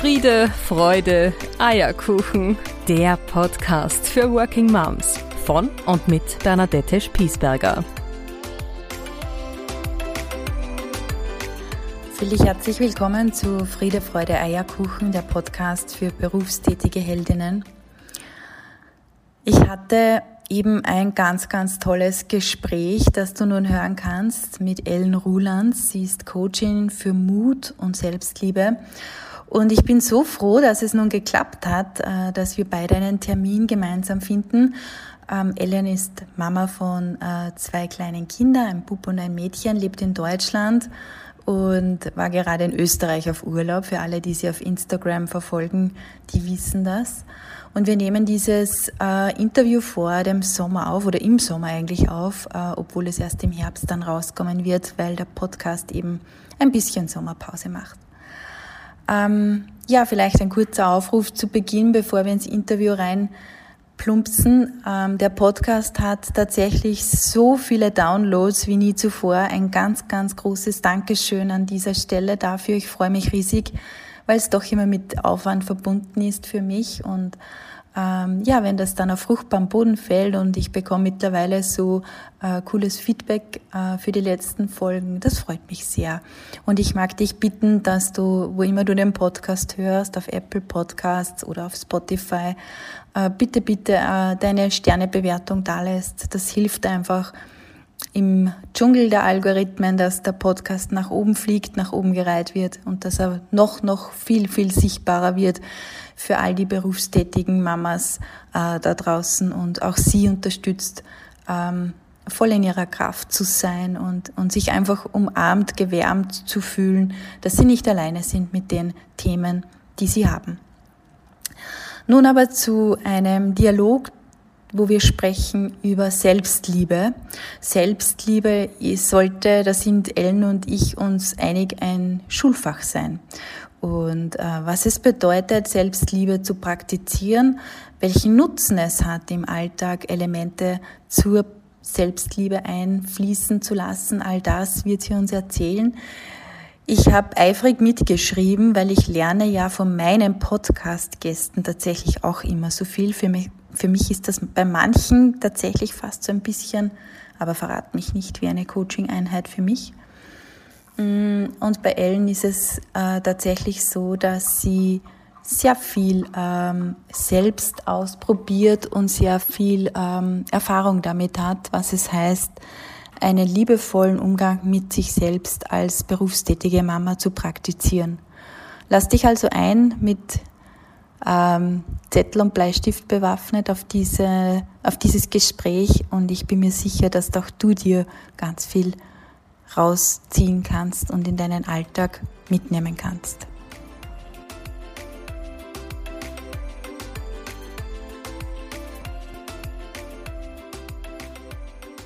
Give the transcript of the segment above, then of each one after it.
Friede, Freude, Eierkuchen. Der Podcast für Working Moms von und mit Bernadette Spiesberger. Natürlich herzlich willkommen zu Friede, Freude, Eierkuchen, der Podcast für berufstätige Heldinnen. Ich hatte eben ein ganz, ganz tolles Gespräch, das du nun hören kannst mit Ellen Rulands. Sie ist Coachin für Mut und Selbstliebe. Und ich bin so froh, dass es nun geklappt hat, äh, dass wir beide einen Termin gemeinsam finden. Ähm, Ellen ist Mama von äh, zwei kleinen Kindern, ein Bub und ein Mädchen, lebt in Deutschland und war gerade in Österreich auf Urlaub. Für alle, die sie auf Instagram verfolgen, die wissen das. Und wir nehmen dieses äh, Interview vor dem Sommer auf oder im Sommer eigentlich auf, obwohl es erst im Herbst dann rauskommen wird, weil der Podcast eben ein bisschen Sommerpause macht. Ähm, ja, vielleicht ein kurzer Aufruf zu Beginn, bevor wir ins Interview rein plumpsen. Ähm, der Podcast hat tatsächlich so viele Downloads wie nie zuvor. Ein ganz, ganz großes Dankeschön an dieser Stelle dafür. Ich freue mich riesig, weil es doch immer mit Aufwand verbunden ist für mich und ähm, ja, wenn das dann auf fruchtbaren Boden fällt und ich bekomme mittlerweile so äh, cooles Feedback äh, für die letzten Folgen, das freut mich sehr. Und ich mag dich bitten, dass du, wo immer du den Podcast hörst, auf Apple Podcasts oder auf Spotify, äh, bitte, bitte äh, deine Sternebewertung da lässt. Das hilft einfach im Dschungel der Algorithmen, dass der Podcast nach oben fliegt, nach oben gereiht wird und dass er noch, noch viel, viel sichtbarer wird für all die berufstätigen Mamas äh, da draußen und auch sie unterstützt, ähm, voll in ihrer Kraft zu sein und, und sich einfach umarmt, gewärmt zu fühlen, dass sie nicht alleine sind mit den Themen, die sie haben. Nun aber zu einem Dialog, wo wir sprechen über Selbstliebe. Selbstliebe sollte, da sind Ellen und ich uns einig, ein Schulfach sein und äh, was es bedeutet, Selbstliebe zu praktizieren, welchen Nutzen es hat, im Alltag Elemente zur Selbstliebe einfließen zu lassen. All das wird sie uns erzählen. Ich habe eifrig mitgeschrieben, weil ich lerne ja von meinen Podcast-Gästen tatsächlich auch immer so viel. Für mich, für mich ist das bei manchen tatsächlich fast so ein bisschen, aber verrat mich nicht, wie eine Coaching-Einheit für mich. Mm, und bei Ellen ist es äh, tatsächlich so, dass sie sehr viel ähm, selbst ausprobiert und sehr viel ähm, Erfahrung damit hat, was es heißt, einen liebevollen Umgang mit sich selbst als berufstätige Mama zu praktizieren. Lass dich also ein mit ähm, Zettel und Bleistift bewaffnet auf, diese, auf dieses Gespräch und ich bin mir sicher, dass auch du dir ganz viel rausziehen kannst und in deinen Alltag mitnehmen kannst.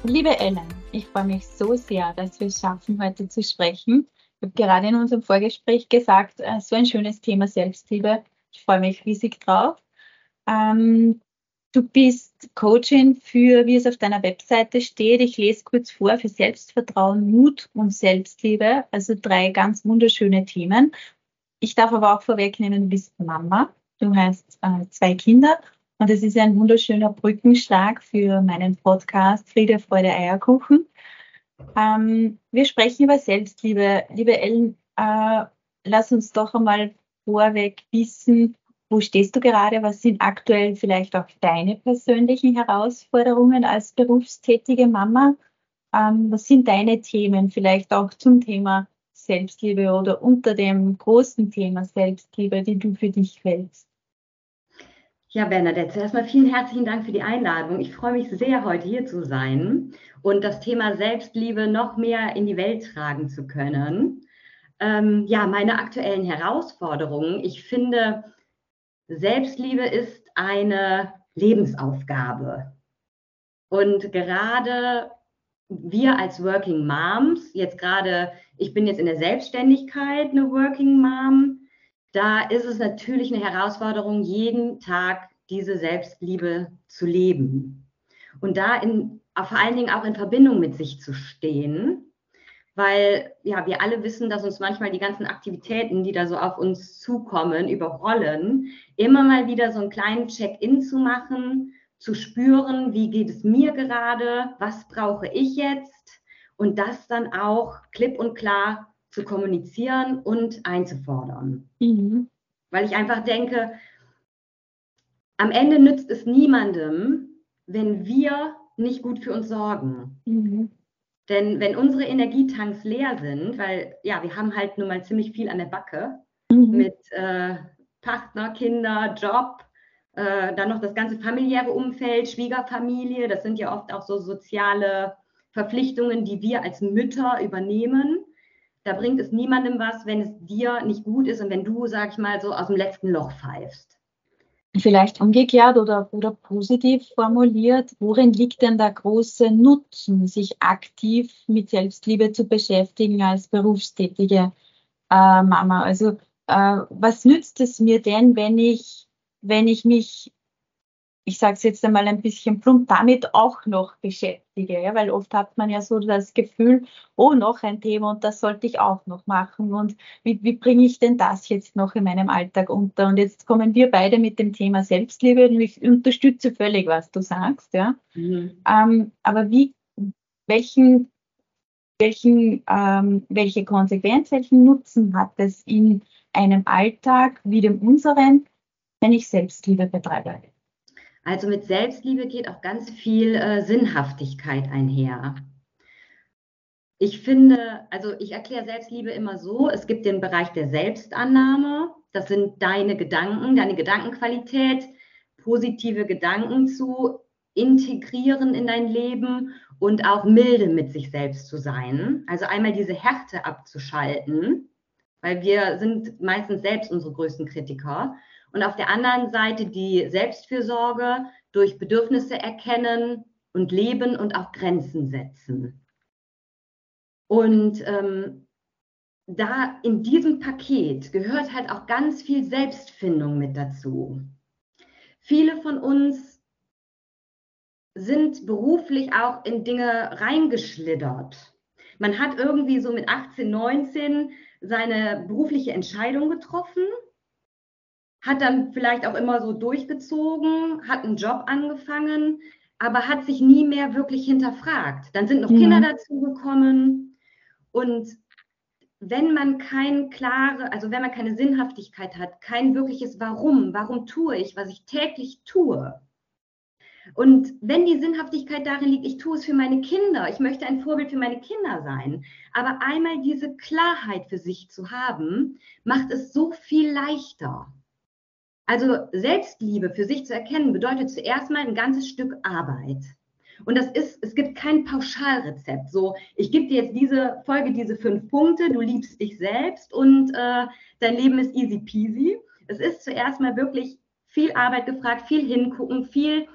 Liebe Ellen, ich freue mich so sehr, dass wir es schaffen, heute zu sprechen. Ich habe gerade in unserem Vorgespräch gesagt, äh, so ein schönes Thema Selbstliebe. Freue mich riesig drauf. Ähm, Du bist Coachin für, wie es auf deiner Webseite steht. Ich lese kurz vor, für Selbstvertrauen, Mut und Selbstliebe. Also drei ganz wunderschöne Themen. Ich darf aber auch vorwegnehmen, du bist Mama. Du hast äh, zwei Kinder. Und es ist ein wunderschöner Brückenschlag für meinen Podcast Friede, Freude, Eierkuchen. Ähm, wir sprechen über Selbstliebe. Liebe Ellen, äh, lass uns doch einmal vorweg wissen, wo stehst du gerade? Was sind aktuell vielleicht auch deine persönlichen Herausforderungen als berufstätige Mama? Ähm, was sind deine Themen vielleicht auch zum Thema Selbstliebe oder unter dem großen Thema Selbstliebe, die du für dich hältst? Ja, Bernadette, erstmal vielen herzlichen Dank für die Einladung. Ich freue mich sehr, heute hier zu sein und das Thema Selbstliebe noch mehr in die Welt tragen zu können. Ähm, ja, meine aktuellen Herausforderungen. Ich finde, Selbstliebe ist eine Lebensaufgabe. Und gerade wir als Working Moms, jetzt gerade, ich bin jetzt in der Selbstständigkeit eine Working Mom, da ist es natürlich eine Herausforderung, jeden Tag diese Selbstliebe zu leben. Und da in, vor allen Dingen auch in Verbindung mit sich zu stehen. Weil ja, wir alle wissen, dass uns manchmal die ganzen Aktivitäten, die da so auf uns zukommen, überrollen, immer mal wieder so einen kleinen Check-in zu machen, zu spüren, wie geht es mir gerade, was brauche ich jetzt und das dann auch klipp und klar zu kommunizieren und einzufordern. Mhm. Weil ich einfach denke, am Ende nützt es niemandem, wenn wir nicht gut für uns sorgen. Mhm. Denn wenn unsere Energietanks leer sind, weil ja, wir haben halt nun mal ziemlich viel an der Backe mhm. mit äh, Partner, Kinder, Job, äh, dann noch das ganze familiäre Umfeld, Schwiegerfamilie, das sind ja oft auch so soziale Verpflichtungen, die wir als Mütter übernehmen. Da bringt es niemandem was, wenn es dir nicht gut ist und wenn du, sag ich mal, so aus dem letzten Loch pfeifst. Vielleicht umgekehrt oder, oder positiv formuliert, worin liegt denn der große Nutzen, sich aktiv mit Selbstliebe zu beschäftigen als berufstätige äh, Mama? Also äh, was nützt es mir denn, wenn ich, wenn ich mich ich sage es jetzt einmal ein bisschen plump, damit auch noch beschäftige. Ja? Weil oft hat man ja so das Gefühl, oh, noch ein Thema und das sollte ich auch noch machen. Und wie, wie bringe ich denn das jetzt noch in meinem Alltag unter? Und jetzt kommen wir beide mit dem Thema Selbstliebe und ich unterstütze völlig, was du sagst. Ja? Mhm. Ähm, aber wie, welchen, welchen, ähm, welche Konsequenz, welchen Nutzen hat es in einem Alltag wie dem unseren, wenn ich Selbstliebe betreibe? Also mit Selbstliebe geht auch ganz viel äh, Sinnhaftigkeit einher. Ich finde, also ich erkläre Selbstliebe immer so, es gibt den Bereich der Selbstannahme, das sind deine Gedanken, deine Gedankenqualität, positive Gedanken zu integrieren in dein Leben und auch milde mit sich selbst zu sein. Also einmal diese Härte abzuschalten, weil wir sind meistens selbst unsere größten Kritiker und auf der anderen Seite die Selbstfürsorge durch Bedürfnisse erkennen und leben und auch Grenzen setzen. Und ähm, da in diesem Paket gehört halt auch ganz viel Selbstfindung mit dazu. Viele von uns sind beruflich auch in Dinge reingeschlittert. Man hat irgendwie so mit 18, 19 seine berufliche Entscheidung getroffen hat dann vielleicht auch immer so durchgezogen, hat einen Job angefangen, aber hat sich nie mehr wirklich hinterfragt. Dann sind noch ja. Kinder dazugekommen und wenn man kein klare, also wenn man keine Sinnhaftigkeit hat, kein wirkliches Warum, warum tue ich, was ich täglich tue. Und wenn die Sinnhaftigkeit darin liegt, ich tue es für meine Kinder, ich möchte ein Vorbild für meine Kinder sein, aber einmal diese Klarheit für sich zu haben, macht es so viel leichter. Also Selbstliebe für sich zu erkennen, bedeutet zuerst mal ein ganzes Stück Arbeit. Und das ist, es gibt kein Pauschalrezept. So, ich gebe dir jetzt diese Folge, diese fünf Punkte, du liebst dich selbst und äh, dein Leben ist easy peasy. Es ist zuerst mal wirklich viel Arbeit gefragt, viel hingucken, viel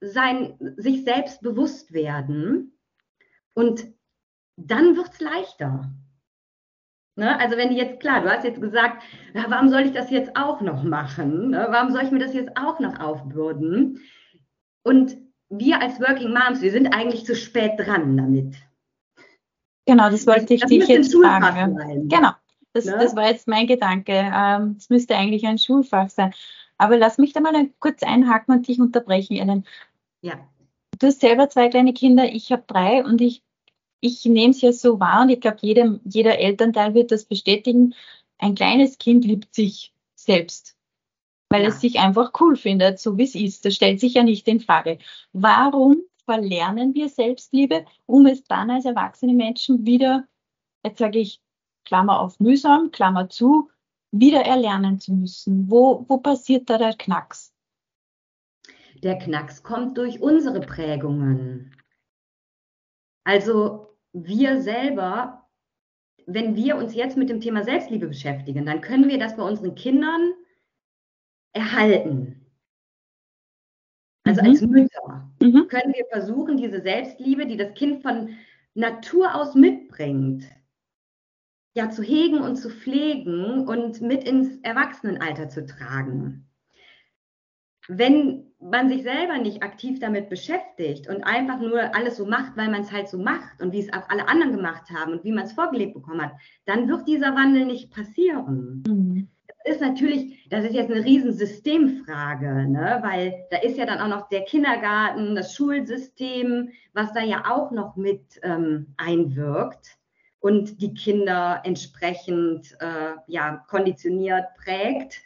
sein, sich selbst bewusst werden. Und dann wird es leichter. Ne? Also wenn die jetzt, klar, du hast jetzt gesagt, ja, warum soll ich das jetzt auch noch machen? Ne? Warum soll ich mir das jetzt auch noch aufbürden? Und wir als Working Moms, wir sind eigentlich zu spät dran damit. Genau, das wollte ich das dich jetzt fragen. Sein. Genau, das, ne? das war jetzt mein Gedanke. Ähm, es müsste eigentlich ein Schulfach sein. Aber lass mich da mal kurz einhaken und dich unterbrechen, Ellen. Ja. Du hast selber zwei kleine Kinder, ich habe drei und ich ich nehme es ja so wahr und ich glaube, jeder, jeder Elternteil wird das bestätigen. Ein kleines Kind liebt sich selbst, weil ja. es sich einfach cool findet, so wie es ist. Das stellt sich ja nicht in Frage. Warum verlernen wir Selbstliebe, um es dann als erwachsene Menschen wieder, jetzt sage ich Klammer auf mühsam, Klammer zu, wieder erlernen zu müssen? Wo, wo passiert da der Knacks? Der Knacks kommt durch unsere Prägungen. Also wir selber, wenn wir uns jetzt mit dem Thema Selbstliebe beschäftigen, dann können wir das bei unseren Kindern erhalten. Also mhm. als Mütter mhm. können wir versuchen, diese Selbstliebe, die das Kind von Natur aus mitbringt, ja zu hegen und zu pflegen und mit ins Erwachsenenalter zu tragen. Wenn man sich selber nicht aktiv damit beschäftigt und einfach nur alles so macht, weil man es halt so macht und wie es auch alle anderen gemacht haben und wie man es vorgelebt bekommen hat, dann wird dieser Wandel nicht passieren. Mhm. Das ist natürlich, das ist jetzt eine riesen Systemfrage, ne? weil da ist ja dann auch noch der Kindergarten, das Schulsystem, was da ja auch noch mit ähm, einwirkt und die Kinder entsprechend äh, ja, konditioniert prägt.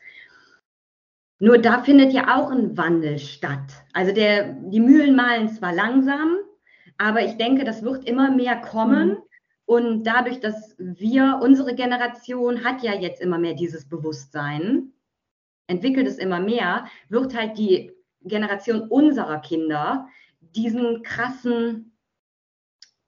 Nur da findet ja auch ein Wandel statt. Also der, die Mühlen malen zwar langsam, aber ich denke, das wird immer mehr kommen. Mhm. Und dadurch, dass wir, unsere Generation hat ja jetzt immer mehr dieses Bewusstsein, entwickelt es immer mehr, wird halt die Generation unserer Kinder diesen krassen,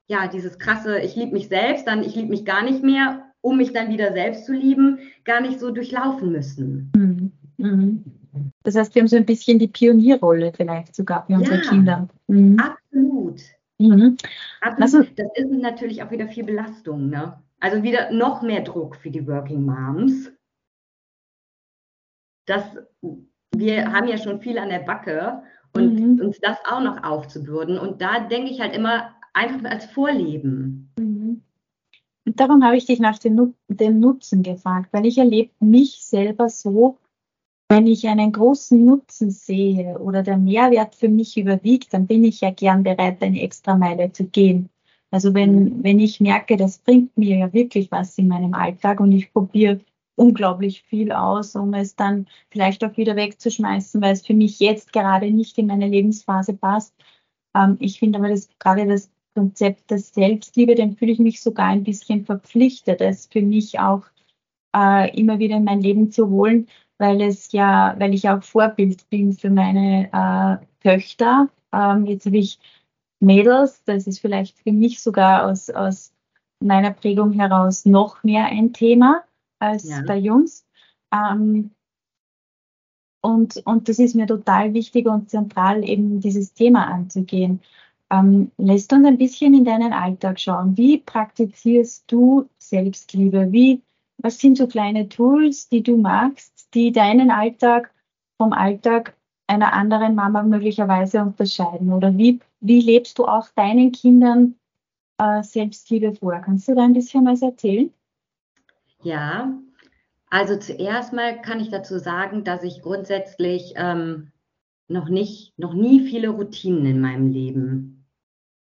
ja, dieses krasse, ich liebe mich selbst, dann ich liebe mich gar nicht mehr, um mich dann wieder selbst zu lieben, gar nicht so durchlaufen müssen. Mhm. Mhm. Das heißt, wir haben so ein bisschen die Pionierrolle vielleicht sogar für unsere ja, Kinder. Mhm. Absolut. Mhm. absolut. Also, das ist natürlich auch wieder viel Belastung. Ne? Also wieder noch mehr Druck für die Working Moms. Das, wir haben ja schon viel an der Backe und mhm. uns das auch noch aufzubürden. Und da denke ich halt immer einfach als Vorleben. Mhm. Und darum habe ich dich nach dem, dem Nutzen gefragt, weil ich erlebe mich selber so, wenn ich einen großen Nutzen sehe oder der Mehrwert für mich überwiegt, dann bin ich ja gern bereit, eine extra Meile zu gehen. Also wenn, mhm. wenn ich merke, das bringt mir ja wirklich was in meinem Alltag und ich probiere unglaublich viel aus, um es dann vielleicht auch wieder wegzuschmeißen, weil es für mich jetzt gerade nicht in meine Lebensphase passt. Ähm, ich finde aber das gerade das Konzept der Selbstliebe, dem fühle ich mich sogar ein bisschen verpflichtet, es für mich auch äh, immer wieder in mein Leben zu holen, weil es ja, weil ich auch Vorbild bin für meine äh, Töchter. Ähm, jetzt habe ich Mädels, das ist vielleicht für mich sogar aus, aus meiner Prägung heraus noch mehr ein Thema als ja. bei Jungs. Ähm, und, und das ist mir total wichtig und zentral, eben dieses Thema anzugehen. Ähm, lässt uns ein bisschen in deinen Alltag schauen. Wie praktizierst du Selbstliebe? Wie, was sind so kleine Tools, die du magst, die deinen Alltag vom Alltag einer anderen Mama möglicherweise unterscheiden? Oder wie, wie lebst du auch deinen Kindern äh, Selbstliebe vor? Kannst du da ein bisschen was erzählen? Ja, also zuerst mal kann ich dazu sagen, dass ich grundsätzlich ähm, noch nicht, noch nie viele Routinen in meinem Leben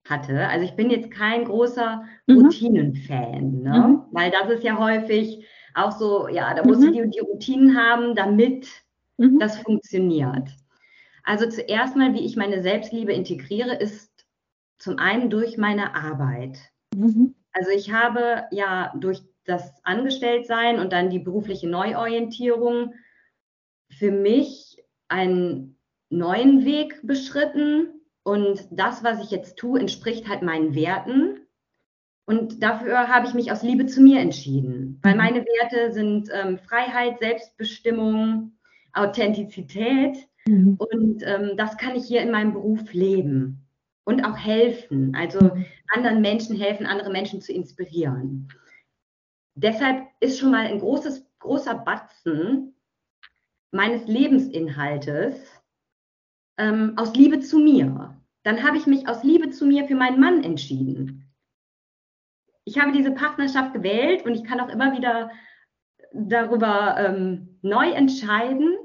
hatte. Also ich bin jetzt kein großer mhm. Routinenfan, ne? Mhm. weil das ist ja häufig auch so, ja, da musst mhm. du die, die Routinen haben, damit mhm. das funktioniert. Also zuerst mal, wie ich meine Selbstliebe integriere, ist zum einen durch meine Arbeit. Mhm. Also ich habe ja durch das Angestelltsein und dann die berufliche Neuorientierung für mich einen neuen Weg beschritten und das, was ich jetzt tue, entspricht halt meinen Werten und dafür habe ich mich aus Liebe zu mir entschieden, weil meine Werte sind ähm, Freiheit, Selbstbestimmung, Authentizität. Mhm. Und ähm, das kann ich hier in meinem Beruf leben und auch helfen, also anderen Menschen helfen, andere Menschen zu inspirieren. Deshalb ist schon mal ein großes, großer Batzen meines Lebensinhaltes ähm, aus Liebe zu mir. Dann habe ich mich aus Liebe zu mir für meinen Mann entschieden ich habe diese Partnerschaft gewählt und ich kann auch immer wieder darüber ähm, neu entscheiden,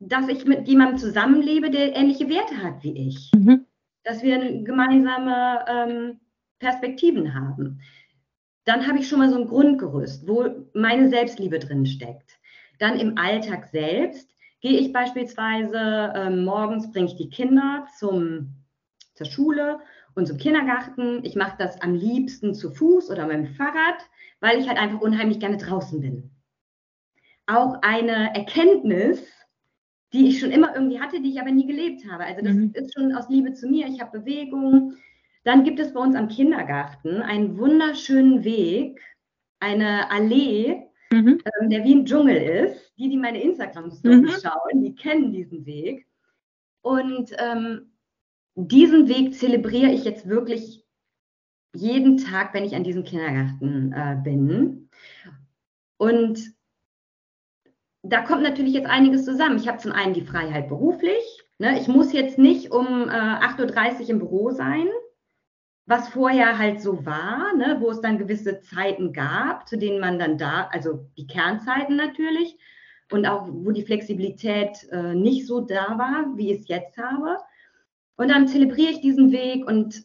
dass ich mit jemandem zusammenlebe, der ähnliche Werte hat wie ich. Mhm. Dass wir gemeinsame ähm, Perspektiven haben. Dann habe ich schon mal so ein Grundgerüst, wo meine Selbstliebe drin steckt. Dann im Alltag selbst gehe ich beispielsweise ähm, morgens, bringe ich die Kinder zum, zur Schule und zum Kindergarten. Ich mache das am liebsten zu Fuß oder mit dem Fahrrad, weil ich halt einfach unheimlich gerne draußen bin. Auch eine Erkenntnis, die ich schon immer irgendwie hatte, die ich aber nie gelebt habe. Also das mhm. ist schon aus Liebe zu mir. Ich habe Bewegung. Dann gibt es bei uns am Kindergarten einen wunderschönen Weg, eine Allee, mhm. ähm, der wie ein Dschungel ist. Die, die meine Instagram-Stories mhm. schauen, die kennen diesen Weg. Und ähm, diesen Weg zelebriere ich jetzt wirklich jeden Tag, wenn ich an diesem Kindergarten äh, bin. Und da kommt natürlich jetzt einiges zusammen. Ich habe zum einen die Freiheit beruflich, Ne? Ich muss jetzt nicht um äh, 8.30 Uhr im Büro sein, was vorher halt so war, ne? wo es dann gewisse Zeiten gab, zu denen man dann da, also die Kernzeiten natürlich, und auch wo die Flexibilität äh, nicht so da war, wie ich es jetzt habe. Und dann zelebriere ich diesen Weg und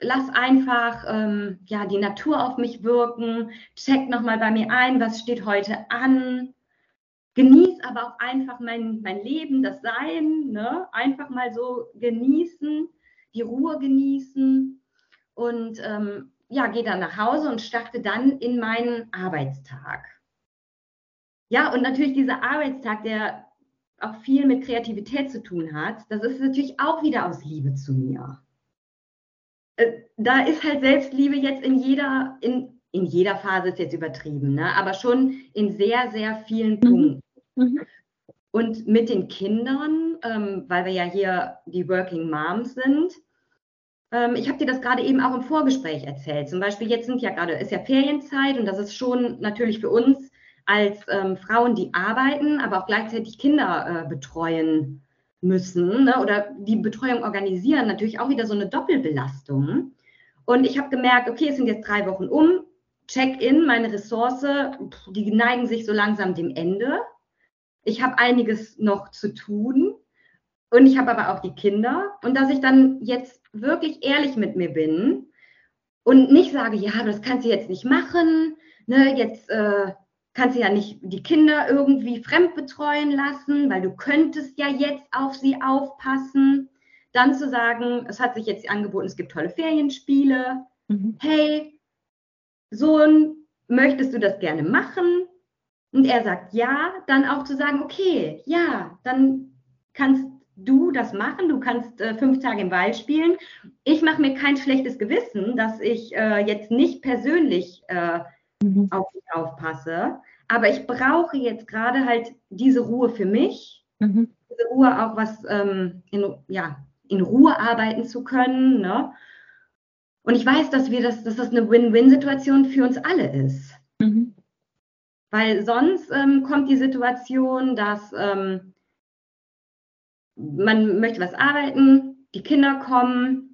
lass einfach ähm, ja die Natur auf mich wirken, check nochmal bei mir ein, was steht heute an, genieß aber auch einfach mein, mein Leben, das Sein, ne? einfach mal so genießen, die Ruhe genießen und ähm, ja, gehe dann nach Hause und starte dann in meinen Arbeitstag. Ja, und natürlich dieser Arbeitstag, der auch viel mit Kreativität zu tun hat, das ist natürlich auch wieder aus Liebe zu mir. Äh, da ist halt Selbstliebe jetzt in jeder, in, in jeder Phase ist jetzt übertrieben, ne? aber schon in sehr, sehr vielen mhm. Punkten. Mhm. Und mit den Kindern, ähm, weil wir ja hier die Working Moms sind, ähm, ich habe dir das gerade eben auch im Vorgespräch erzählt. Zum Beispiel jetzt sind ja gerade, ist ja Ferienzeit und das ist schon natürlich für uns als ähm, Frauen, die arbeiten, aber auch gleichzeitig Kinder äh, betreuen müssen ne, oder die Betreuung organisieren, natürlich auch wieder so eine Doppelbelastung. Und ich habe gemerkt, okay, es sind jetzt drei Wochen um, Check-in, meine Ressource, die neigen sich so langsam dem Ende. Ich habe einiges noch zu tun und ich habe aber auch die Kinder. Und dass ich dann jetzt wirklich ehrlich mit mir bin und nicht sage, ja, das kannst du jetzt nicht machen, ne, jetzt äh, kannst du ja nicht die Kinder irgendwie fremd betreuen lassen, weil du könntest ja jetzt auf sie aufpassen. Dann zu sagen, es hat sich jetzt angeboten, es gibt tolle Ferienspiele. Mhm. Hey, Sohn, möchtest du das gerne machen? Und er sagt ja, dann auch zu sagen, okay, ja, dann kannst du das machen, du kannst äh, fünf Tage im Wald spielen. Ich mache mir kein schlechtes Gewissen, dass ich äh, jetzt nicht persönlich äh, mhm. auf mich aufpasse. Aber ich brauche jetzt gerade halt diese Ruhe für mich, mhm. diese Ruhe auch was ähm, in, ja, in Ruhe arbeiten zu können. Ne? Und ich weiß, dass wir das, dass das eine Win-Win-Situation für uns alle ist. Mhm. Weil sonst ähm, kommt die Situation, dass ähm, man möchte was arbeiten, die Kinder kommen,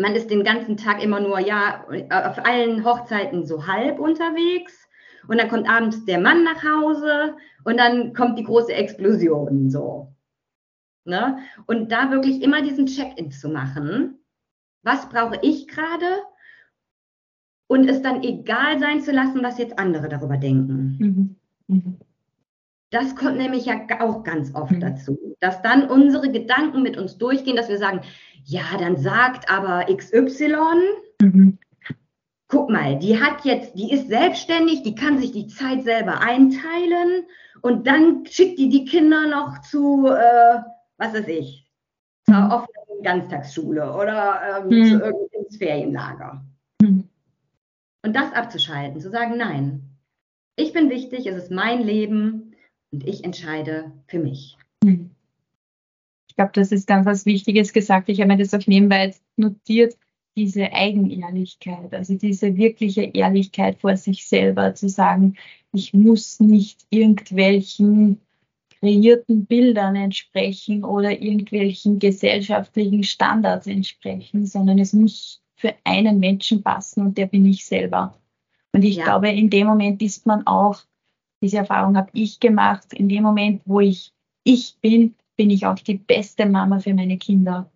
man ist den ganzen Tag immer nur, ja, auf allen Hochzeiten so halb unterwegs. Und dann kommt abends der Mann nach Hause und dann kommt die große Explosion so. Ne? Und da wirklich immer diesen Check-in zu machen. Was brauche ich gerade? Und es dann egal sein zu lassen, was jetzt andere darüber denken. Mhm. Mhm. Das kommt nämlich ja auch ganz oft mhm. dazu, dass dann unsere Gedanken mit uns durchgehen, dass wir sagen, ja, dann sagt aber XY, mhm. guck mal, die hat jetzt, die ist selbstständig, die kann sich die Zeit selber einteilen und dann schickt die die Kinder noch zu, äh, was weiß ich, zur mhm. offenen Ganztagsschule oder ähm, mhm. zu irgendeinem Ferienlager. Mhm. Und das abzuschalten, zu sagen, nein, ich bin wichtig, es ist mein Leben und ich entscheide für mich. Mhm glaube, das ist ganz was Wichtiges gesagt. Ich habe mir das auch nebenbei notiert, diese Eigenehrlichkeit, also diese wirkliche Ehrlichkeit vor sich selber, zu sagen, ich muss nicht irgendwelchen kreierten Bildern entsprechen oder irgendwelchen gesellschaftlichen Standards entsprechen, sondern es muss für einen Menschen passen und der bin ich selber. Und ich ja. glaube, in dem Moment ist man auch, diese Erfahrung habe ich gemacht, in dem Moment, wo ich ich bin, bin ich auch die beste Mama für meine Kinder,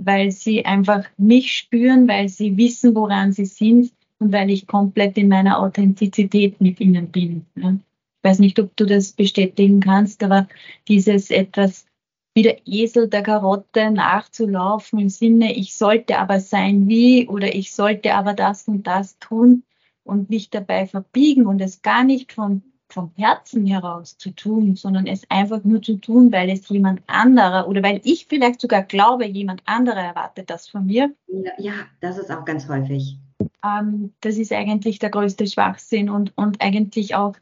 weil sie einfach mich spüren, weil sie wissen, woran sie sind und weil ich komplett in meiner Authentizität mit ihnen bin. Ich weiß nicht, ob du das bestätigen kannst, aber dieses etwas wie der Esel der Karotte nachzulaufen im Sinne, ich sollte aber sein wie oder ich sollte aber das und das tun und mich dabei verbiegen und es gar nicht von vom Herzen heraus zu tun, sondern es einfach nur zu tun, weil es jemand anderer oder weil ich vielleicht sogar glaube, jemand anderer erwartet das von mir. Ja, das ist auch ganz häufig. Ähm, das ist eigentlich der größte Schwachsinn und, und eigentlich auch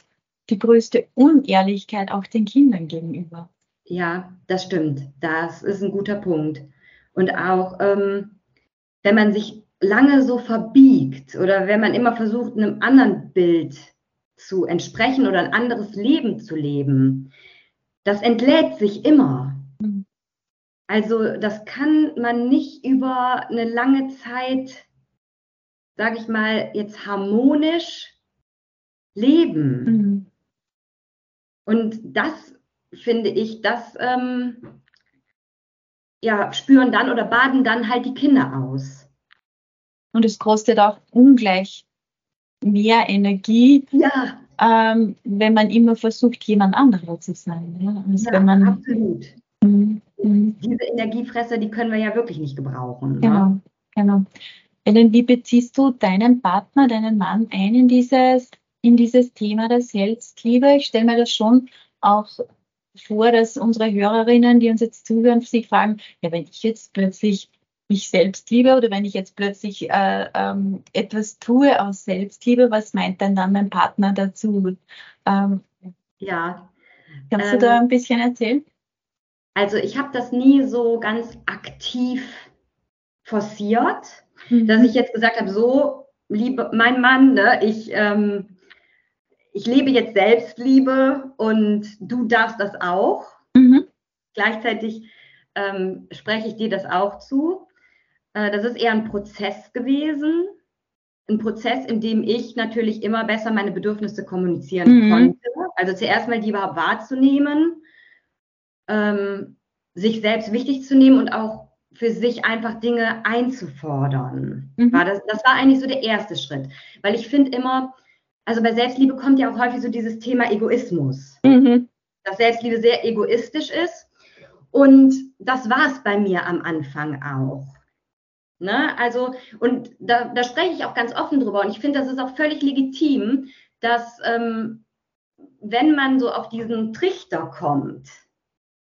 die größte Unehrlichkeit auch den Kindern gegenüber. Ja, das stimmt. Das ist ein guter Punkt. Und auch, ähm, wenn man sich lange so verbiegt oder wenn man immer versucht, einem anderen Bild zu entsprechen oder ein anderes Leben zu leben, das entlädt sich immer. Mhm. Also das kann man nicht über eine lange Zeit, sage ich mal, jetzt harmonisch leben. Mhm. Und das finde ich, das ähm, ja, spüren dann oder baden dann halt die Kinder aus. Und es kostet auch ungleich mehr Energie, ja. ähm, wenn man immer versucht, jemand anderer zu sein. Ja, also ja man, absolut. Mhm. Diese Energiefresser, die können wir ja wirklich nicht gebrauchen. Ne? Genau, ne? genau. Ellen, wie beziehst du deinen Partner, deinen Mann ein in dieses, in dieses Thema der Selbstliebe? Ich stelle mir das schon auch vor, dass unsere Hörerinnen, die uns jetzt zuhören, sich fragen, ja, wenn ich jetzt plötzlich mich selbst liebe oder wenn ich jetzt plötzlich äh, ähm, etwas tue aus Selbstliebe, was meint denn dann mein Partner dazu? Ähm, ja. Kannst du da ähm, ein bisschen erzählen? Also ich habe das nie so ganz aktiv forciert, mhm. dass ich jetzt gesagt habe, so, liebe mein Mann, ne, ich ähm, ich lebe jetzt Selbstliebe und du darfst das auch. Mhm. Gleichzeitig ähm, spreche ich dir das auch zu. Äh, das ist eher ein Prozess gewesen. Ein Prozess, in dem ich natürlich immer besser meine Bedürfnisse kommunizieren mhm. konnte. Also zuerst mal die überhaupt wahrzunehmen, ähm, sich selbst wichtig zu nehmen und auch für sich einfach Dinge einzufordern. Mhm. War das, das war eigentlich so der erste Schritt. Weil ich finde immer, also bei Selbstliebe kommt ja auch häufig so dieses Thema Egoismus. Mhm. Dass Selbstliebe sehr egoistisch ist. Und das war es bei mir am Anfang auch. Ne? Also, und da, da spreche ich auch ganz offen drüber. Und ich finde, das ist auch völlig legitim, dass ähm, wenn man so auf diesen Trichter kommt,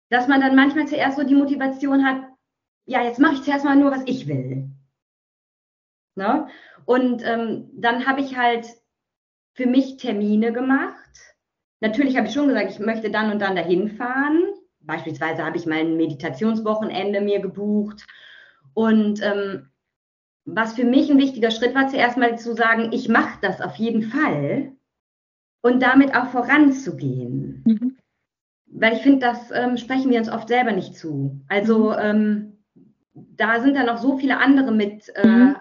dass man dann manchmal zuerst so die Motivation hat, ja, jetzt mache ich zuerst mal nur, was ich will. Ne? Und ähm, dann habe ich halt für mich Termine gemacht. Natürlich habe ich schon gesagt, ich möchte dann und dann dahin fahren. Beispielsweise habe ich mal ein Meditationswochenende mir gebucht. Und ähm, was für mich ein wichtiger Schritt war, zuerst mal zu sagen, ich mache das auf jeden Fall und damit auch voranzugehen. Mhm. Weil ich finde, das ähm, sprechen wir uns oft selber nicht zu. Also mhm. ähm, da sind dann noch so viele andere mit äh, mhm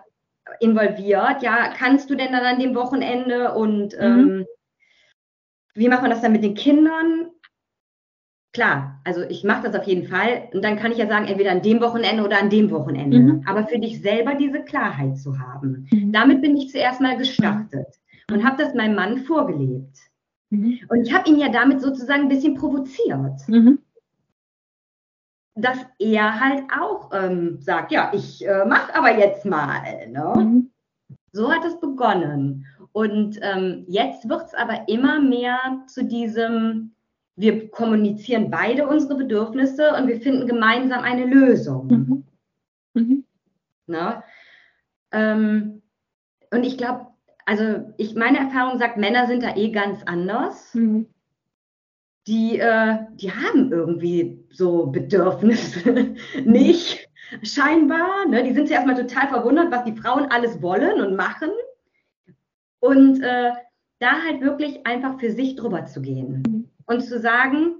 involviert. Ja, kannst du denn dann an dem Wochenende und mhm. ähm, wie macht man das dann mit den Kindern? Klar, also ich mache das auf jeden Fall und dann kann ich ja sagen, entweder an dem Wochenende oder an dem Wochenende. Mhm. Aber für dich selber diese Klarheit zu haben, mhm. damit bin ich zuerst mal gestartet und mhm. habe das meinem Mann vorgelebt. Mhm. Und ich habe ihn ja damit sozusagen ein bisschen provoziert. Mhm dass er halt auch ähm, sagt, ja, ich äh, mache aber jetzt mal. Ne? Mhm. So hat es begonnen. Und ähm, jetzt wird es aber immer mehr zu diesem, wir kommunizieren beide unsere Bedürfnisse und wir finden gemeinsam eine Lösung. Mhm. Mhm. Ne? Ähm, und ich glaube, also ich, meine Erfahrung sagt, Männer sind da eh ganz anders. Mhm die, äh, die haben irgendwie so Bedürfnisse nicht, scheinbar. Ne? Die sind zuerst mal total verwundert, was die Frauen alles wollen und machen. Und äh, da halt wirklich einfach für sich drüber zu gehen und zu sagen,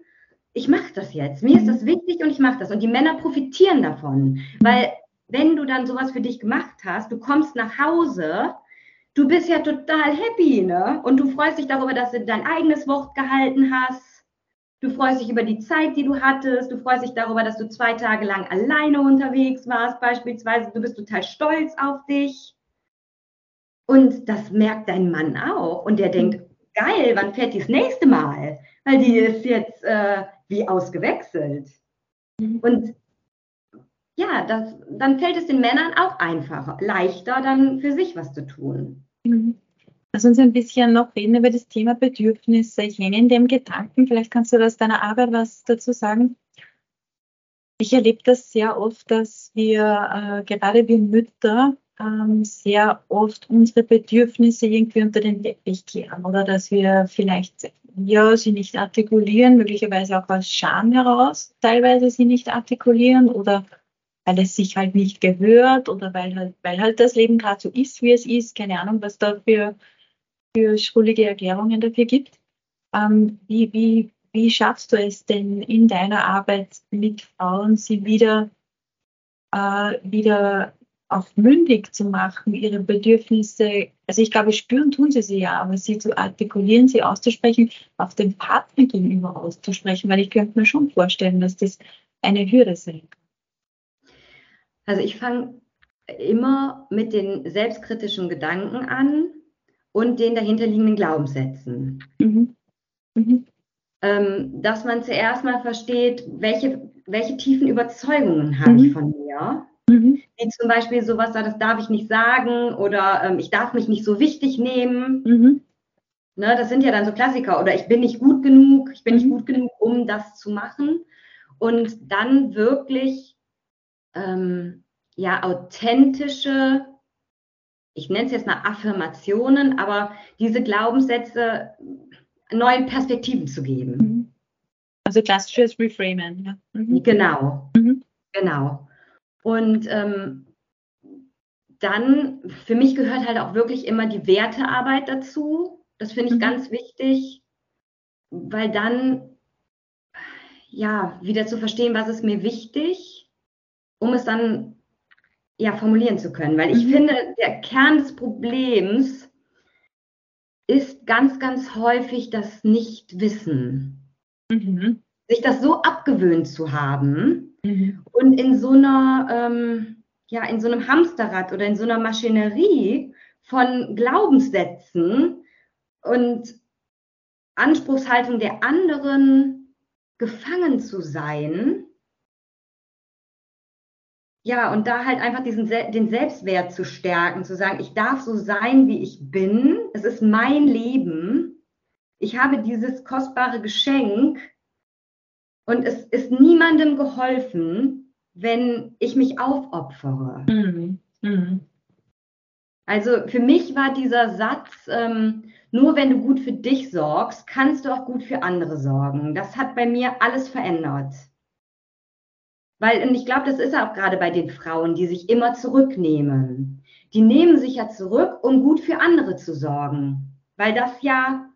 ich mache das jetzt, mir ist das wichtig und ich mache das. Und die Männer profitieren davon, weil wenn du dann sowas für dich gemacht hast, du kommst nach Hause, du bist ja total happy, ne? Und du freust dich darüber, dass du dein eigenes Wort gehalten hast Du freust dich über die Zeit, die du hattest. Du freust dich darüber, dass du zwei Tage lang alleine unterwegs warst, beispielsweise. Du bist total stolz auf dich. Und das merkt dein Mann auch. Und der denkt, geil, wann fährt die das nächste Mal? Weil die ist jetzt äh, wie ausgewechselt. Mhm. Und ja, das, dann fällt es den Männern auch einfacher, leichter, dann für sich was zu tun. Mhm. Lass uns ein bisschen noch reden über das Thema Bedürfnisse. Ich hänge in dem Gedanken, vielleicht kannst du aus deiner Arbeit was dazu sagen. Ich erlebe das sehr oft, dass wir, äh, gerade wir Mütter, ähm, sehr oft unsere Bedürfnisse irgendwie unter den Teppich kehren oder dass wir vielleicht ja, sie nicht artikulieren, möglicherweise auch aus Scham heraus teilweise sie nicht artikulieren oder weil es sich halt nicht gehört oder weil halt, weil halt das Leben gerade so ist, wie es ist. Keine Ahnung, was da für für schrullige Erklärungen dafür gibt. Ähm, wie, wie, wie schaffst du es denn in deiner Arbeit mit Frauen, sie wieder, äh, wieder auch mündig zu machen, ihre Bedürfnisse, also ich glaube, spüren tun sie sie ja, aber sie zu artikulieren, sie auszusprechen, auch dem Partner gegenüber auszusprechen, weil ich könnte mir schon vorstellen, dass das eine Hürde sein kann. Also ich fange immer mit den selbstkritischen Gedanken an und den dahinterliegenden Glaubenssätzen. Mhm. Mhm. Ähm, dass man zuerst mal versteht, welche, welche tiefen Überzeugungen habe mhm. ich von mir. Mhm. Wie zum Beispiel sowas, das darf ich nicht sagen oder ähm, ich darf mich nicht so wichtig nehmen. Mhm. Ne, das sind ja dann so Klassiker. Oder ich bin nicht gut genug, ich bin nicht mhm. gut genug, um das zu machen. Und dann wirklich ähm, ja authentische, ich nenne es jetzt mal Affirmationen, aber diese Glaubenssätze neuen Perspektiven zu geben. Mhm. Also klassisches Reframen, ja. Mhm. Genau, mhm. genau. Und ähm, dann, für mich gehört halt auch wirklich immer die Wertearbeit dazu. Das finde ich mhm. ganz wichtig, weil dann, ja, wieder zu verstehen, was ist mir wichtig, um es dann, ja, formulieren zu können. Weil ich mhm. finde, der Kern des Problems ist ganz, ganz häufig das Nichtwissen. Mhm. Sich das so abgewöhnt zu haben mhm. und in so einer, ähm, ja, in so einem Hamsterrad oder in so einer Maschinerie von Glaubenssätzen und Anspruchshaltung der anderen gefangen zu sein, ja, und da halt einfach diesen, den Selbstwert zu stärken, zu sagen, ich darf so sein, wie ich bin. Es ist mein Leben. Ich habe dieses kostbare Geschenk und es ist niemandem geholfen, wenn ich mich aufopfere. Mhm. Mhm. Also für mich war dieser Satz, ähm, nur wenn du gut für dich sorgst, kannst du auch gut für andere sorgen. Das hat bei mir alles verändert. Weil, und ich glaube, das ist auch gerade bei den Frauen, die sich immer zurücknehmen. Die nehmen sich ja zurück, um gut für andere zu sorgen. Weil das ja,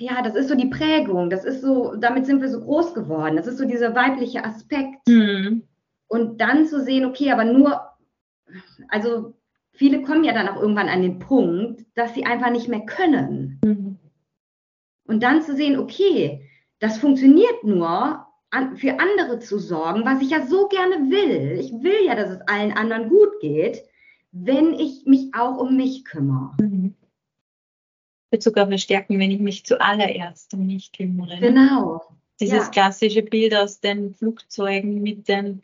ja, das ist so die Prägung. Das ist so, damit sind wir so groß geworden. Das ist so dieser weibliche Aspekt. Mhm. Und dann zu sehen, okay, aber nur, also viele kommen ja dann auch irgendwann an den Punkt, dass sie einfach nicht mehr können. Mhm. Und dann zu sehen, okay, das funktioniert nur, an, für andere zu sorgen, was ich ja so gerne will. Ich will ja, dass es allen anderen gut geht, wenn ich mich auch um mich kümmere. Mhm. Wird sogar verstärken, wenn ich mich zuallererst um mich kümmere. Genau. Dieses ja. klassische Bild aus den Flugzeugen mit den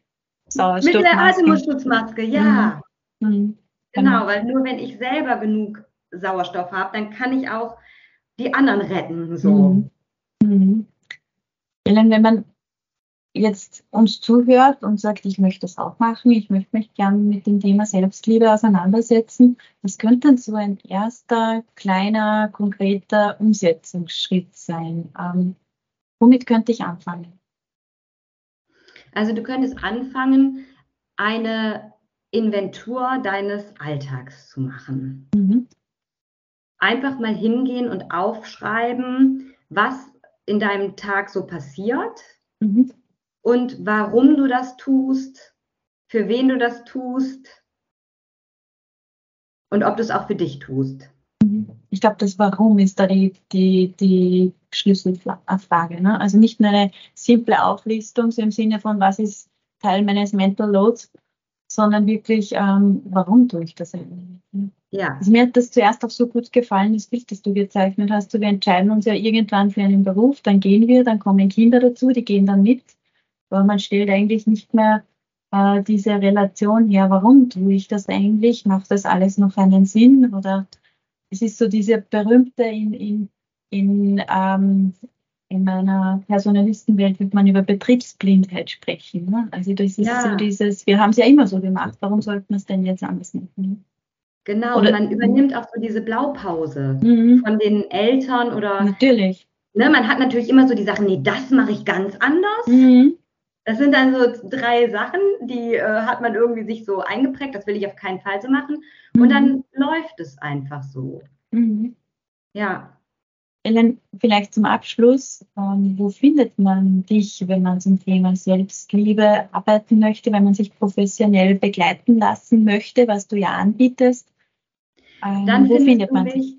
Sauerstoffmasken. Mit der Atemschutzmaske, ja. Mhm. Mhm. Genau, weil nur wenn ich selber genug Sauerstoff habe, dann kann ich auch die anderen retten. So. Mhm. Mhm. Wenn man jetzt uns zuhört und sagt, ich möchte das auch machen, ich möchte mich gern mit dem Thema Selbstliebe auseinandersetzen, was könnte denn so ein erster, kleiner, konkreter Umsetzungsschritt sein? Ähm, womit könnte ich anfangen? Also du könntest anfangen, eine Inventur deines Alltags zu machen. Mhm. Einfach mal hingehen und aufschreiben, was in deinem Tag so passiert. Mhm und warum du das tust, für wen du das tust und ob du es auch für dich tust. Mhm. Ich glaube, das Warum ist da die, die, die Schlüsselfrage. Ne? Also nicht nur eine simple Auflistung so im Sinne von, was ist Teil meines Mental Loads, sondern wirklich, ähm, warum tue ich das eigentlich? Ja. Also mir hat das zuerst auch so gut gefallen, das Bild, das du gezeichnet hast. wir entscheiden uns ja irgendwann für einen Beruf, dann gehen wir, dann kommen Kinder dazu, die gehen dann mit aber man stellt eigentlich nicht mehr äh, diese Relation her, warum tue ich das eigentlich? Macht das alles noch einen Sinn? Oder es ist so diese berühmte in, in, in, ähm, in meiner Personalistenwelt wird man über Betriebsblindheit sprechen. Ne? Also das ist ja. so dieses, wir haben es ja immer so gemacht, warum sollten wir es denn jetzt anders machen? Genau, oder, man übernimmt auch so diese Blaupause mhm. von den Eltern oder. Natürlich. Ne, man hat natürlich immer so die Sachen, nee, das mache ich ganz anders. Mhm. Das sind dann so drei Sachen, die äh, hat man irgendwie sich so eingeprägt, das will ich auf keinen Fall so machen. Und dann mhm. läuft es einfach so. Mhm. Ja. Ellen, vielleicht zum Abschluss, ähm, wo findet man dich, wenn man zum Thema Selbstliebe arbeiten möchte, wenn man sich professionell begleiten lassen möchte, was du ja anbietest? Ähm, Dann wo findet man dich?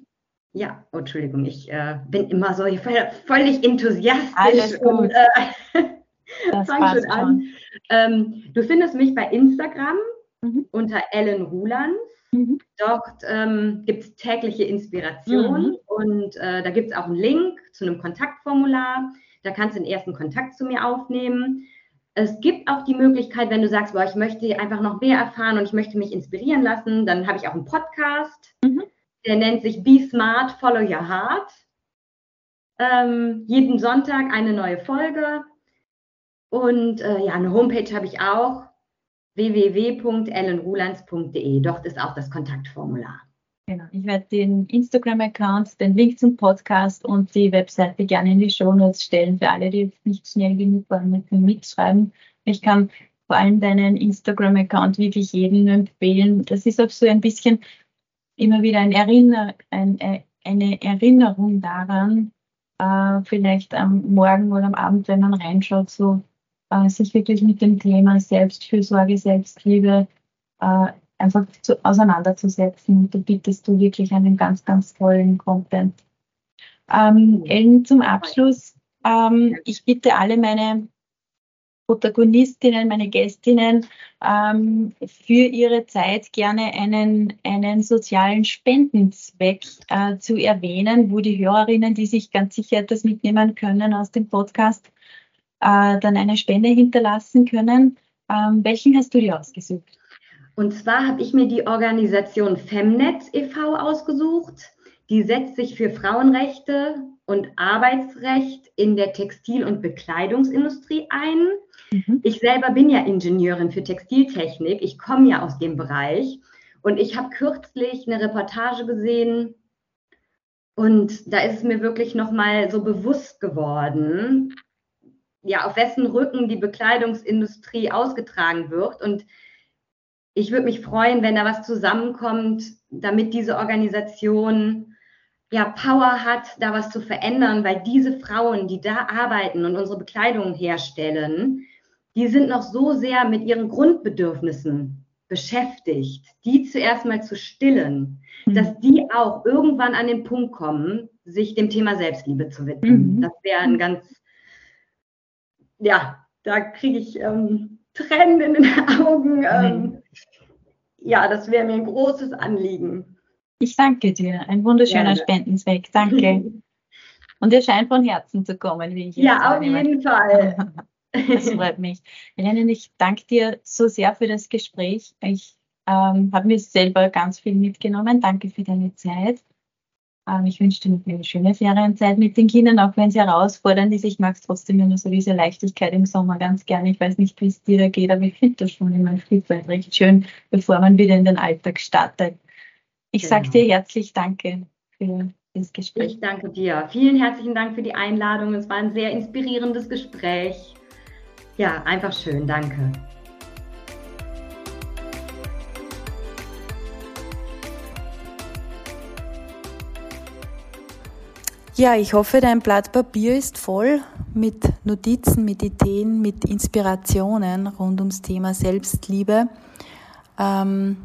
Ja, oh, Entschuldigung, ich äh, bin immer so völlig enthusiastisch Alles gut. und äh, fang schon an. Ähm, du findest mich bei Instagram mhm. unter Ellen Rulands. Mhm. Dort ähm, gibt es tägliche Inspiration mhm. und äh, da gibt es auch einen Link zu einem Kontaktformular. Da kannst du den ersten Kontakt zu mir aufnehmen. Es gibt auch die Möglichkeit, wenn du sagst, boah, ich möchte einfach noch mehr erfahren und ich möchte mich inspirieren lassen, dann habe ich auch einen Podcast. Mhm. Der nennt sich Be Smart, Follow Your Heart. Ähm, jeden Sonntag eine neue Folge. Und äh, ja, eine Homepage habe ich auch www.ellenrulands.de. Dort ist auch das Kontaktformular. Genau. Ich werde den Instagram-Account, den Link zum Podcast und die Webseite gerne in die Show Notes stellen für alle, die jetzt nicht schnell genug waren mit dem Mitschreiben. Ich kann vor allem deinen Instagram-Account wirklich jedem empfehlen. Das ist auch so ein bisschen immer wieder ein Erinner, ein, äh, eine Erinnerung daran, äh, vielleicht am Morgen oder am Abend, wenn man reinschaut, so äh, sich wirklich mit dem Thema Selbstfürsorge, Selbstliebe äh, einfach zu, auseinanderzusetzen. Und da bietest du wirklich einen ganz, ganz tollen Content. Ähm, Ellen, zum Abschluss, ähm, ich bitte alle meine Protagonistinnen, meine Gästinnen ähm, für ihre Zeit gerne einen, einen sozialen Spendenzweck äh, zu erwähnen, wo die Hörerinnen, die sich ganz sicher etwas mitnehmen können aus dem Podcast, äh, dann eine Spende hinterlassen können. Ähm, welchen hast du dir ausgesucht? Und zwar habe ich mir die Organisation Femnet e.V. ausgesucht. Die setzt sich für Frauenrechte und Arbeitsrecht in der Textil- und Bekleidungsindustrie ein. Mhm. Ich selber bin ja Ingenieurin für Textiltechnik. Ich komme ja aus dem Bereich. Und ich habe kürzlich eine Reportage gesehen und da ist es mir wirklich nochmal so bewusst geworden, ja, auf wessen Rücken die Bekleidungsindustrie ausgetragen wird. Und ich würde mich freuen, wenn da was zusammenkommt, damit diese Organisation ja Power hat, da was zu verändern, weil diese Frauen, die da arbeiten und unsere Bekleidung herstellen, die sind noch so sehr mit ihren Grundbedürfnissen beschäftigt, die zuerst mal zu stillen, mhm. dass die auch irgendwann an den Punkt kommen, sich dem Thema Selbstliebe zu widmen. Mhm. Das wäre ein ganz ja, da kriege ich ähm, Tränen in den Augen. Ähm, ja, das wäre mir ein großes Anliegen. Ich danke dir. Ein wunderschöner ja, Spendenzweck. Danke. Und er scheint von Herzen zu kommen, wie ich jetzt Ja, auf jeden Fall. Das freut mich. Helene, ich danke dir so sehr für das Gespräch. Ich ähm, habe mir selber ganz viel mitgenommen. Danke für deine Zeit. Ähm, ich wünsche dir eine schöne Ferienzeit mit den Kindern, auch wenn sie herausfordernd ist. Ich mag es trotzdem immer so diese Leichtigkeit im Sommer ganz gerne. Ich weiß nicht, wie es dir da geht, aber ich finde das schon immer ein Stück weit recht schön, bevor man wieder in den Alltag startet. Ich genau. sage dir herzlich Danke für das Gespräch. Ich danke dir. Vielen herzlichen Dank für die Einladung. Es war ein sehr inspirierendes Gespräch. Ja, einfach schön. Danke. Ja, ich hoffe, dein Blatt Papier ist voll mit Notizen, mit Ideen, mit Inspirationen rund ums Thema Selbstliebe. Ähm,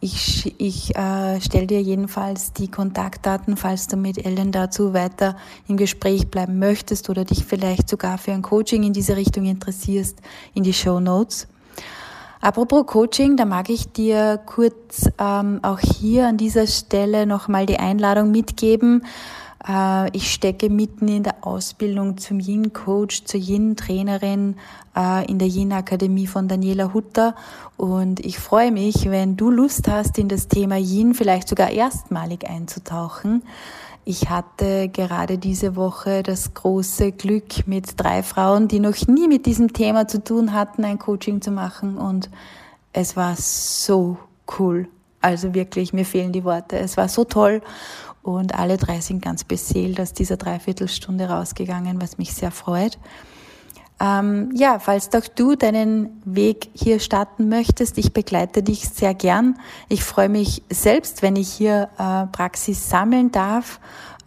ich ich äh, stelle dir jedenfalls die Kontaktdaten, falls du mit Ellen dazu weiter im Gespräch bleiben möchtest oder dich vielleicht sogar für ein Coaching in diese Richtung interessierst, in die Show Notes. Apropos Coaching, da mag ich dir kurz ähm, auch hier an dieser Stelle nochmal die Einladung mitgeben. Äh, ich stecke mitten in der Ausbildung zum Yin-Coach, zur Yin-Trainerin äh, in der Yin-Akademie von Daniela Hutter und ich freue mich, wenn du Lust hast, in das Thema Yin vielleicht sogar erstmalig einzutauchen. Ich hatte gerade diese Woche das große Glück, mit drei Frauen, die noch nie mit diesem Thema zu tun hatten, ein Coaching zu machen und es war so cool. Also wirklich, mir fehlen die Worte. Es war so toll und alle drei sind ganz beseelt aus dieser Dreiviertelstunde rausgegangen, was mich sehr freut. Ähm, ja, falls auch du deinen Weg hier starten möchtest, ich begleite dich sehr gern. Ich freue mich selbst, wenn ich hier äh, Praxis sammeln darf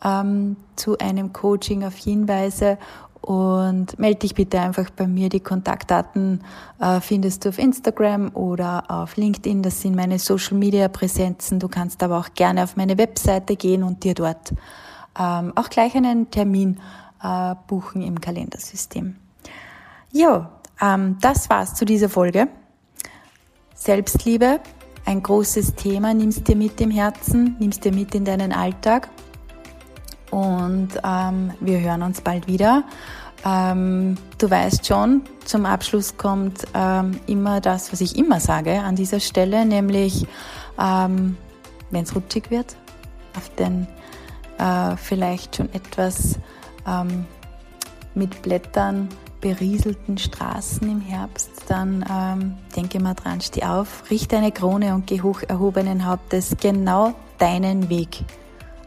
ähm, zu einem Coaching auf hinweise und melde dich bitte einfach bei mir. Die Kontaktdaten äh, findest du auf Instagram oder auf LinkedIn. Das sind meine Social Media Präsenzen. Du kannst aber auch gerne auf meine Webseite gehen und dir dort ähm, auch gleich einen Termin äh, buchen im Kalendersystem. Ja, ähm, das war's zu dieser Folge. Selbstliebe, ein großes Thema, nimmst dir mit im Herzen, nimmst dir mit in deinen Alltag und ähm, wir hören uns bald wieder. Ähm, du weißt schon, zum Abschluss kommt ähm, immer das, was ich immer sage an dieser Stelle, nämlich ähm, wenn es rutschig wird, auf den äh, vielleicht schon etwas ähm, mit Blättern berieselten Straßen im Herbst, dann ähm, denke mal dran, steh auf, richte eine Krone und geh hoch erhobenen Hauptes genau deinen Weg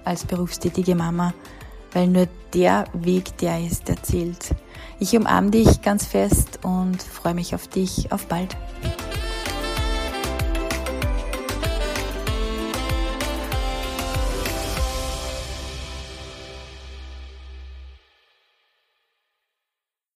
als berufstätige Mama, weil nur der Weg, der ist, der zählt. Ich umarme dich ganz fest und freue mich auf dich. Auf bald.